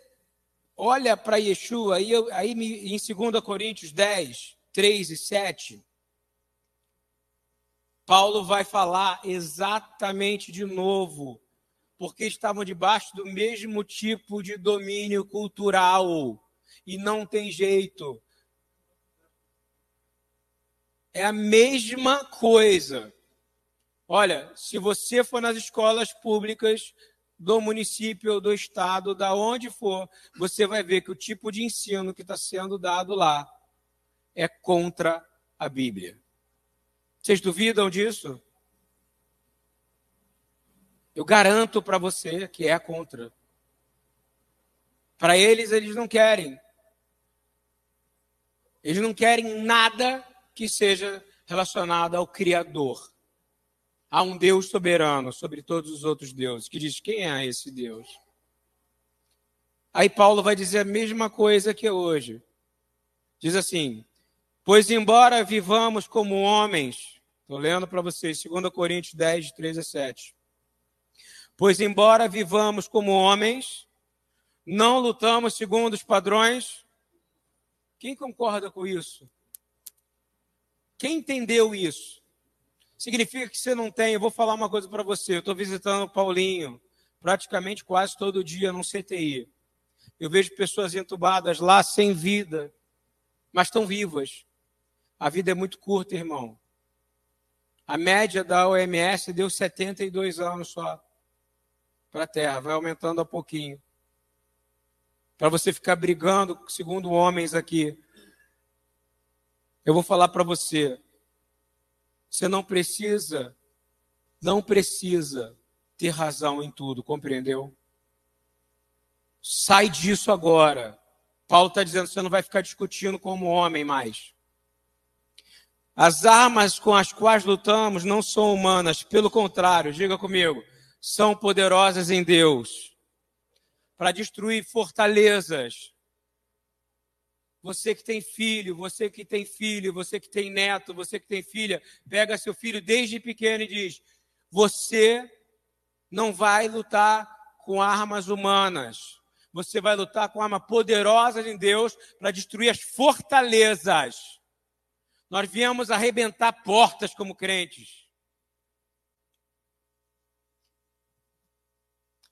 olha para Yeshua, aí, aí em 2 Coríntios 10, 3 e 7, Paulo vai falar exatamente de novo, porque estavam debaixo do mesmo tipo de domínio cultural, e não tem jeito. É a mesma coisa. Olha, se você for nas escolas públicas, do município ou do estado, da onde for, você vai ver que o tipo de ensino que está sendo dado lá é contra a Bíblia. Vocês duvidam disso? Eu garanto para você que é contra. Para eles, eles não querem. Eles não querem nada que seja relacionado ao Criador. Há um Deus soberano sobre todos os outros deuses, que diz quem é esse Deus. Aí Paulo vai dizer a mesma coisa que hoje. Diz assim: Pois embora vivamos como homens, estou lendo para vocês, 2 Coríntios 10, 13 a 7. Pois embora vivamos como homens, não lutamos segundo os padrões. Quem concorda com isso? Quem entendeu isso? Significa que você não tem. Eu vou falar uma coisa para você. Eu estou visitando o Paulinho praticamente quase todo dia num CTI. Eu vejo pessoas entubadas lá sem vida. mas estão vivas. A vida é muito curta, irmão. A média da OMS deu 72 anos só para a Terra, vai aumentando a pouquinho. Para você ficar brigando, segundo homens aqui. Eu vou falar para você. Você não precisa, não precisa ter razão em tudo, compreendeu? Sai disso agora. Paulo está dizendo você não vai ficar discutindo como homem mais. As armas com as quais lutamos não são humanas, pelo contrário, diga comigo, são poderosas em Deus para destruir fortalezas. Você que tem filho, você que tem filho, você que tem neto, você que tem filha, pega seu filho desde pequeno e diz: Você não vai lutar com armas humanas. Você vai lutar com armas poderosas em Deus para destruir as fortalezas. Nós viemos arrebentar portas como crentes.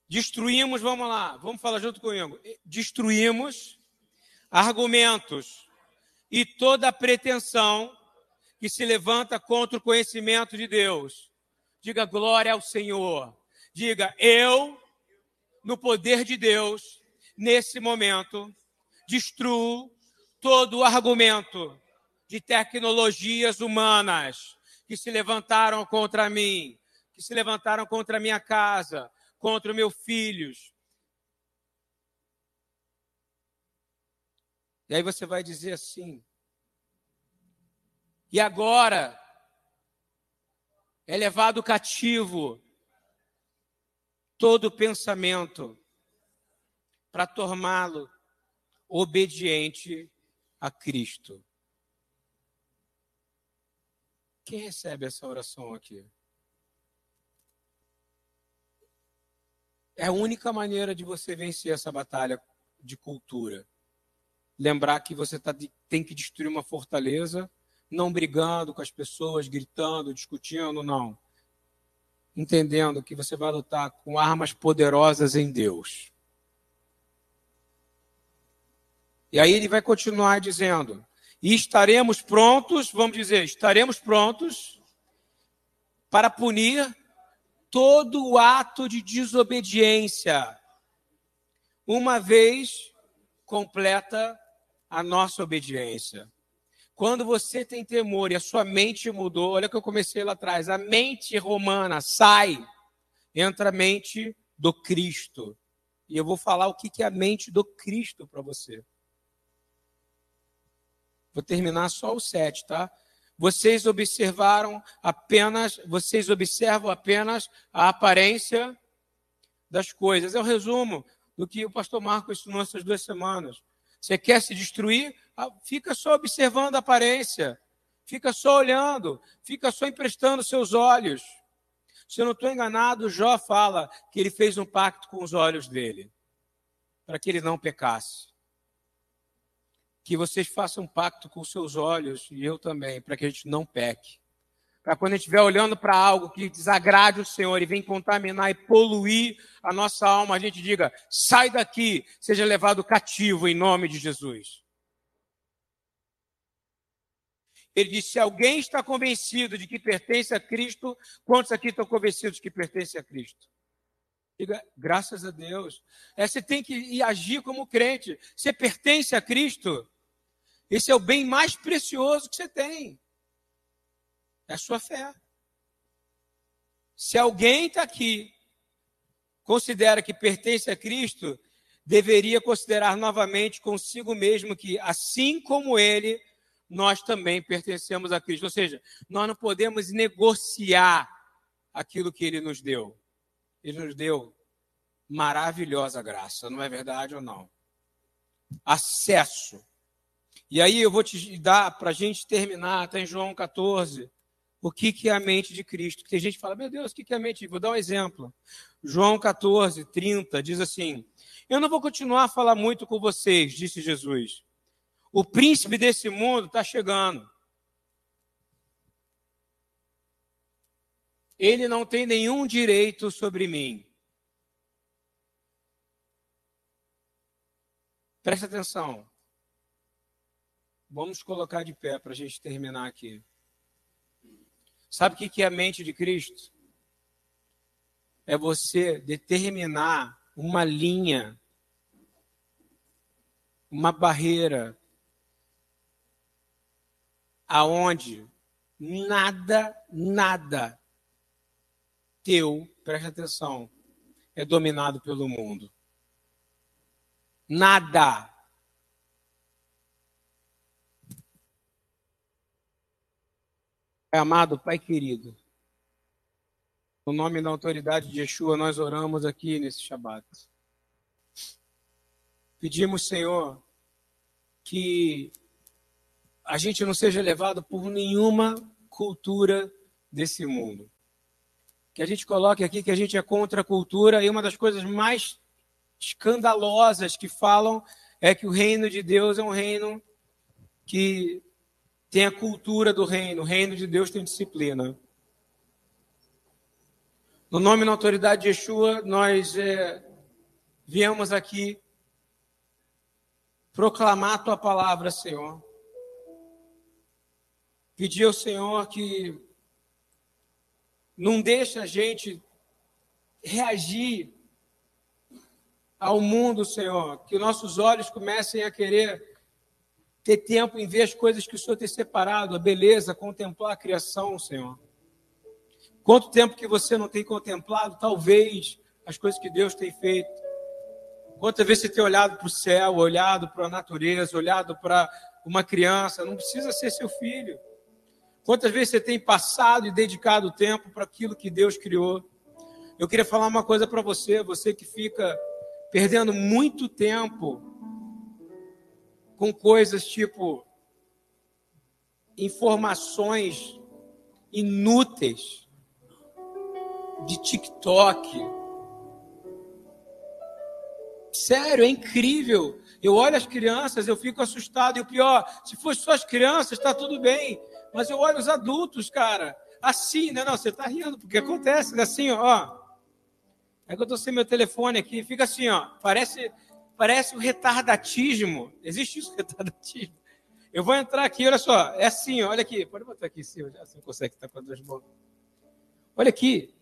Destruímos, vamos lá, vamos falar junto comigo. Destruímos argumentos e toda pretensão que se levanta contra o conhecimento de Deus. Diga glória ao Senhor. Diga, eu, no poder de Deus, nesse momento, destruo todo o argumento de tecnologias humanas que se levantaram contra mim, que se levantaram contra a minha casa, contra meus filhos. E aí você vai dizer assim: e agora é levado cativo todo pensamento para torná-lo obediente a Cristo. Quem recebe essa oração aqui? É a única maneira de você vencer essa batalha de cultura. Lembrar que você tá, tem que destruir uma fortaleza, não brigando com as pessoas, gritando, discutindo, não. Entendendo que você vai lutar com armas poderosas em Deus. E aí ele vai continuar dizendo: e estaremos prontos, vamos dizer, estaremos prontos para punir todo o ato de desobediência, uma vez completa a nossa obediência. Quando você tem temor e a sua mente mudou, olha que eu comecei lá atrás, a mente romana sai, entra a mente do Cristo. E eu vou falar o que é a mente do Cristo para você. Vou terminar só o 7, tá? Vocês observaram apenas, vocês observam apenas a aparência das coisas. É o um resumo do que o pastor Marcos ensinou essas duas semanas. Você quer se destruir? Ah, fica só observando a aparência. Fica só olhando. Fica só emprestando seus olhos. Se eu não estou enganado, Jó fala que ele fez um pacto com os olhos dele, para que ele não pecasse que vocês façam um pacto com seus olhos e eu também, para que a gente não peque. Para quando a gente estiver olhando para algo que desagrade o Senhor e vem contaminar e poluir a nossa alma, a gente diga: sai daqui, seja levado cativo em nome de Jesus. Ele disse: se alguém está convencido de que pertence a Cristo, quantos aqui estão convencidos de que pertence a Cristo? Diga, graças a Deus. É, você tem que agir como crente. Você pertence a Cristo. Esse é o bem mais precioso que você tem. É a sua fé. Se alguém está aqui, considera que pertence a Cristo, deveria considerar novamente consigo mesmo que, assim como ele, nós também pertencemos a Cristo. Ou seja, nós não podemos negociar aquilo que ele nos deu. Ele nos deu maravilhosa graça, não é verdade ou não? Acesso. E aí eu vou te dar, para a gente terminar, está em João 14, o que, que é a mente de Cristo. Tem gente que fala, meu Deus, o que, que é a mente? Vou dar um exemplo. João 14, 30, diz assim: Eu não vou continuar a falar muito com vocês, disse Jesus. O príncipe desse mundo está chegando. Ele não tem nenhum direito sobre mim. Preste atenção. Vamos colocar de pé para a gente terminar aqui. Sabe o que é a mente de Cristo? É você determinar uma linha, uma barreira, aonde nada, nada teu, preste atenção, é dominado pelo mundo. Nada. Amado Pai querido, no nome da autoridade de Yeshua, nós oramos aqui nesse Shabat. Pedimos, Senhor, que a gente não seja levado por nenhuma cultura desse mundo. Que a gente coloque aqui que a gente é contra a cultura e uma das coisas mais escandalosas que falam é que o reino de Deus é um reino que tem a cultura do reino. O reino de Deus tem disciplina. No nome e na autoridade de Yeshua, nós é, viemos aqui proclamar a tua palavra, Senhor. Pedir ao Senhor que não deixe a gente reagir ao mundo, Senhor. Que nossos olhos comecem a querer ter tempo em ver as coisas que o Senhor tem separado, a beleza, contemplar a criação, Senhor. Quanto tempo que você não tem contemplado, talvez, as coisas que Deus tem feito? Quantas vezes você tem olhado para o céu, olhado para a natureza, olhado para uma criança? Não precisa ser seu filho. Quantas vezes você tem passado e dedicado tempo para aquilo que Deus criou? Eu queria falar uma coisa para você, você que fica perdendo muito tempo com coisas tipo informações inúteis de TikTok. Sério, é incrível. Eu olho as crianças, eu fico assustado. E o pior, se fosse só as crianças, está tudo bem. Mas eu olho os adultos, cara. Assim, né? Não, você está rindo, porque acontece, né? Assim, ó. É que eu estou sem meu telefone aqui, fica assim, ó. Parece parece um retardatismo. Existe isso, retardatismo? Eu vou entrar aqui, olha só. É assim, olha aqui. Pode botar aqui em cima, você consegue estar com as duas mãos. Olha aqui.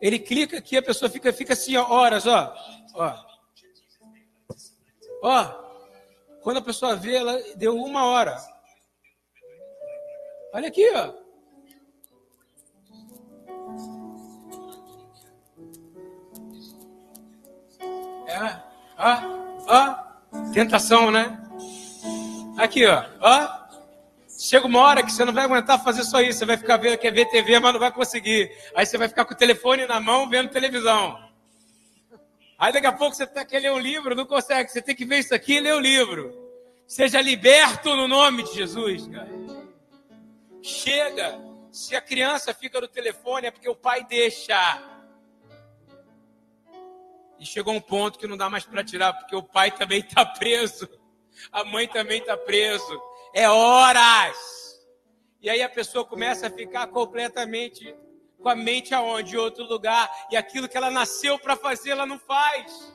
Ele clica aqui, a pessoa fica, fica assim, ó, horas, ó. Ó. Ó. Quando a pessoa vê, ela deu uma hora. Olha aqui, ó. É. Ó, ó, tentação, né? Aqui, ó, ó. Chega uma hora que você não vai aguentar fazer só isso. Você vai ficar vendo, quer ver TV, mas não vai conseguir. Aí você vai ficar com o telefone na mão vendo televisão. Aí daqui a pouco você tá, quer ler um livro, não consegue. Você tem que ver isso aqui e ler o livro. Seja liberto no nome de Jesus, cara. Chega. Se a criança fica no telefone é porque o pai deixa. E chegou um ponto que não dá mais para tirar, porque o pai também está preso, a mãe também está preso. É horas. E aí a pessoa começa a ficar completamente com a mente aonde? Em outro lugar. E aquilo que ela nasceu para fazer, ela não faz.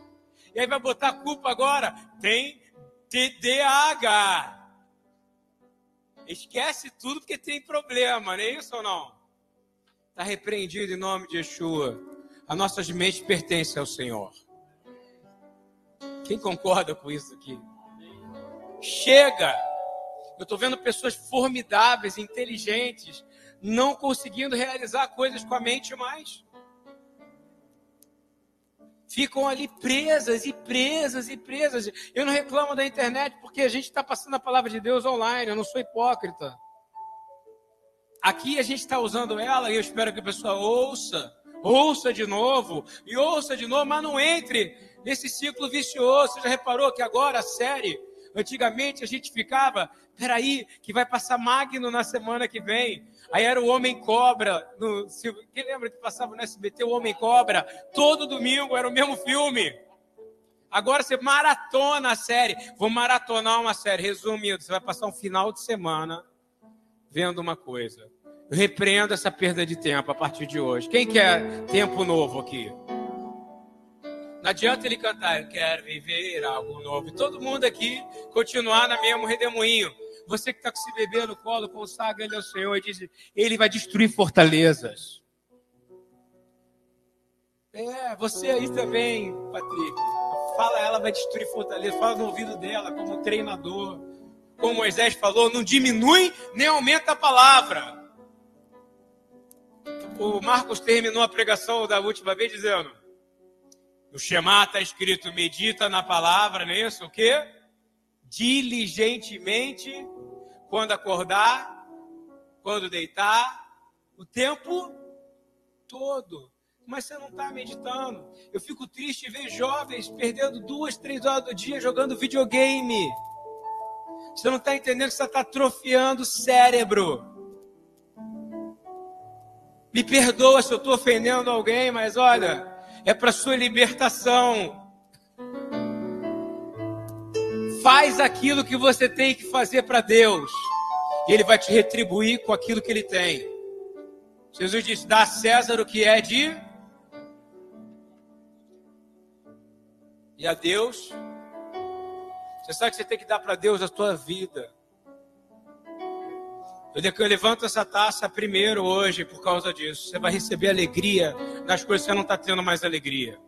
E aí vai botar a culpa agora. Tem TDAH. Esquece tudo porque tem problema, não é isso ou não? Está repreendido em nome de Yeshua. As nossas mentes pertencem ao Senhor. Quem concorda com isso aqui? Chega! Eu estou vendo pessoas formidáveis, inteligentes, não conseguindo realizar coisas com a mente mais. Ficam ali presas e presas e presas. Eu não reclamo da internet porque a gente está passando a palavra de Deus online. Eu não sou hipócrita. Aqui a gente está usando ela e eu espero que a pessoa ouça ouça de novo e ouça de novo, mas não entre nesse ciclo vicioso. Você já reparou que agora a série, antigamente a gente ficava, peraí, que vai passar Magno na semana que vem. Aí era o Homem Cobra, no, quem lembra que passava no SBT o Homem Cobra? Todo domingo era o mesmo filme. Agora você maratona a série. Vou maratonar uma série. Resumindo, você vai passar um final de semana vendo uma coisa. Eu repreendo essa perda de tempo a partir de hoje. Quem quer tempo novo aqui? Não adianta ele cantar, eu quero viver algo novo. E todo mundo aqui continuar na mesmo redemoinho. Você que está com esse bebê no colo, consagra ele ao Senhor e diz: Ele vai destruir fortalezas. É, você aí também, Patrick. Fala, ela vai destruir fortaleza. Fala no ouvido dela, como treinador. Como Moisés falou, não diminui nem aumenta a palavra. O Marcos terminou a pregação da última vez dizendo: No Shema está escrito, medita na palavra, não é isso? O quê? Diligentemente, quando acordar, quando deitar, o tempo todo mas você não está meditando. Eu fico triste ver jovens perdendo duas, três horas do dia jogando videogame. Você não está entendendo que você está atrofiando o cérebro. Me perdoa se eu estou ofendendo alguém, mas olha, é para sua libertação. Faz aquilo que você tem que fazer para Deus, e Ele vai te retribuir com aquilo que Ele tem. Jesus disse: dá a César o que é de e a Deus. Você sabe que você tem que dar para Deus a sua vida. Eu levanto essa taça primeiro hoje por causa disso. Você vai receber alegria nas coisas que você não está tendo mais alegria.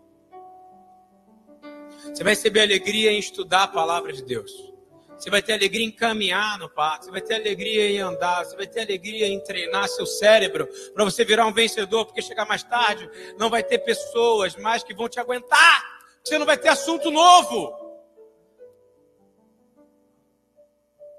Você vai receber alegria em estudar a palavra de Deus. Você vai ter alegria em caminhar no parque. Você vai ter alegria em andar. Você vai ter alegria em treinar seu cérebro para você virar um vencedor. Porque chegar mais tarde não vai ter pessoas mais que vão te aguentar. Você não vai ter assunto novo.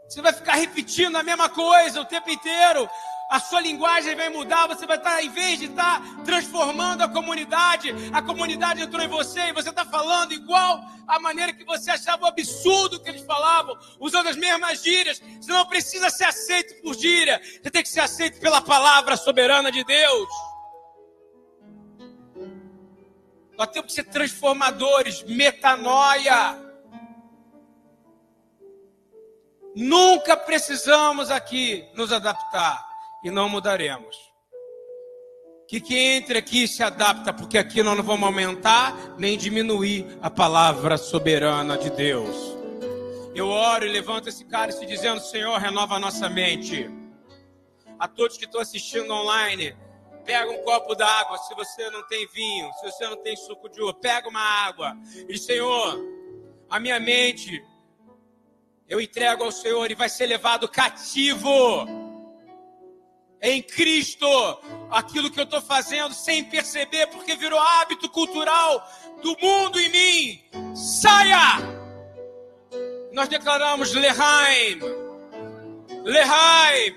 Você vai ficar repetindo a mesma coisa o tempo inteiro. A sua linguagem vai mudar. Você vai estar, em vez de estar transformando a comunidade, a comunidade entrou em você e você está falando igual a maneira que você achava o absurdo que eles falavam, usando as mesmas gírias. Você não precisa ser aceito por gíria. Você tem que ser aceito pela palavra soberana de Deus. Nós temos que ser transformadores, metanoia. Nunca precisamos aqui nos adaptar e não mudaremos. Que quem entre aqui se adapta, porque aqui nós não vamos aumentar nem diminuir a palavra soberana de Deus. Eu oro e levanto esse cálice dizendo: Senhor, renova a nossa mente. A todos que estão assistindo online, Pega um copo d'água se você não tem vinho, se você não tem suco de uva, pega uma água. E Senhor, a minha mente eu entrego ao Senhor e vai ser levado cativo em Cristo aquilo que eu estou fazendo sem perceber, porque virou hábito cultural do mundo em mim. Saia! Nós declaramos Lehaim, Lehaim,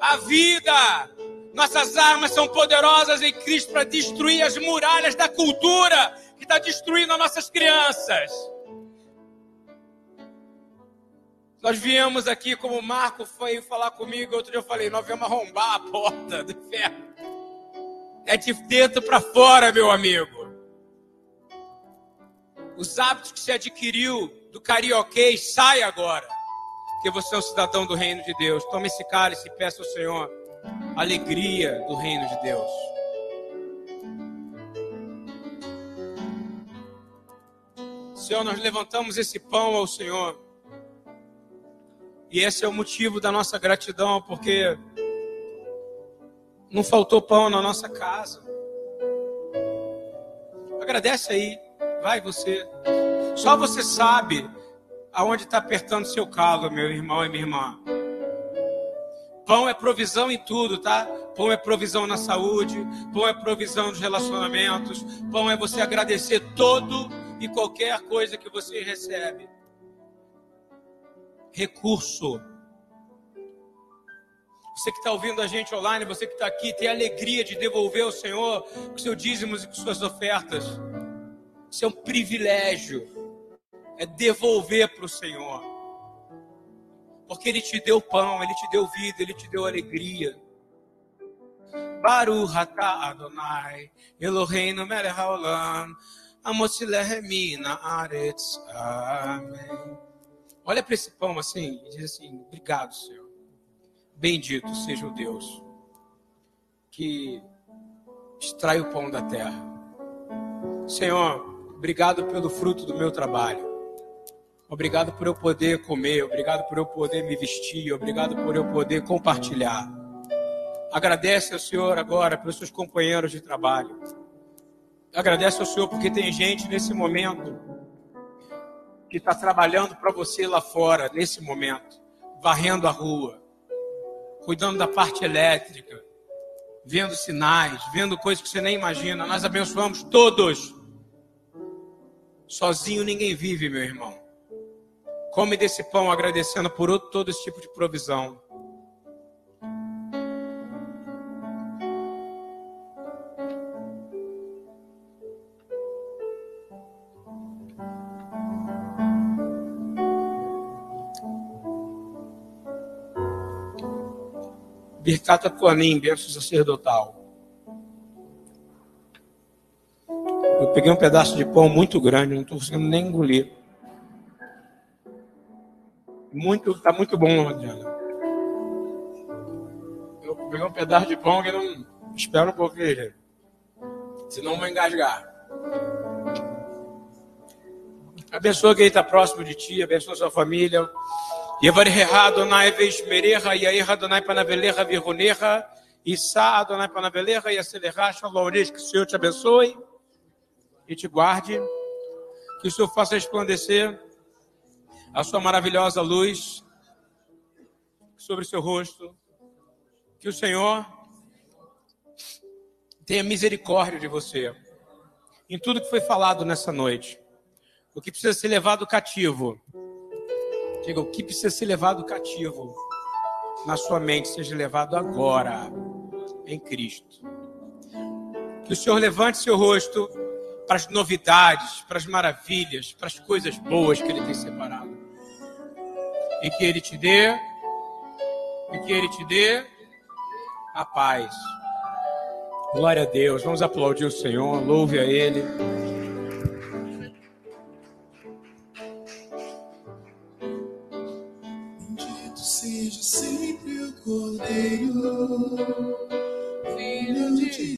a vida nossas armas são poderosas em Cristo para destruir as muralhas da cultura que está destruindo as nossas crianças. Nós viemos aqui, como o Marco foi falar comigo, outro dia eu falei, nós viemos arrombar a porta do inferno. É de dentro para fora, meu amigo. Os hábitos que você adquiriu do carioquês, sai agora. Porque você é um cidadão do reino de Deus. Tome esse cálice e peça ao Senhor alegria do reino de Deus. Senhor, nós levantamos esse pão ao Senhor. E esse é o motivo da nossa gratidão, porque não faltou pão na nossa casa. Agradece aí, vai você. Só você sabe aonde está apertando seu calo, meu irmão e minha irmã. Pão é provisão em tudo, tá? Pão é provisão na saúde, pão é provisão nos relacionamentos, pão é você agradecer todo e qualquer coisa que você recebe. Recurso. Você que está ouvindo a gente online, você que está aqui, tem alegria de devolver ao Senhor com seus dízimos e com suas ofertas. Isso é um privilégio. É devolver para o Senhor. Porque Ele te deu pão, Ele te deu vida, Ele te deu alegria. Baruch atah Adonai, Eloheinu melech haolam, Amosilehemina aretz. Amém. Olha para esse pão assim e diz assim: Obrigado, Senhor. Bendito seja o Deus que extrai o pão da terra. Senhor, obrigado pelo fruto do meu trabalho. Obrigado por eu poder comer, obrigado por eu poder me vestir, obrigado por eu poder compartilhar. Agradece ao Senhor agora pelos seus companheiros de trabalho. Agradece ao Senhor porque tem gente nesse momento que está trabalhando para você lá fora, nesse momento, varrendo a rua, cuidando da parte elétrica, vendo sinais, vendo coisas que você nem imagina. Nós abençoamos todos. Sozinho ninguém vive, meu irmão. Come desse pão agradecendo por todo esse tipo de provisão. Birkata Koanim, berço sacerdotal. Eu peguei um pedaço de pão muito grande, não estou conseguindo nem engolir. Muito, tá muito bom, Adriana. Eu peguei um pedaço de pão que não. Espera um pouquinho. Senão vou engasgar. Abençoa quem está próximo de ti, abençoa sua família. Yevareha Adonai veishmereha, yair Adonai panaveleha virruneha, Issa Adonai panaveleha, yaseleha, shalom, que o Senhor te abençoe e te guarde, que o Senhor faça resplandecer a sua maravilhosa luz sobre o seu rosto. Que o Senhor tenha misericórdia de você. Em tudo que foi falado nessa noite. O que precisa ser levado cativo. Diga, o que precisa ser levado cativo na sua mente seja levado agora em Cristo. Que o Senhor levante seu rosto para as novidades, para as maravilhas, para as coisas boas que Ele tem separado e que Ele te dê, e que Ele te dê a paz. Glória a Deus. Vamos aplaudir o Senhor, louve a Ele. Seja sempre o Cordeiro, Filho de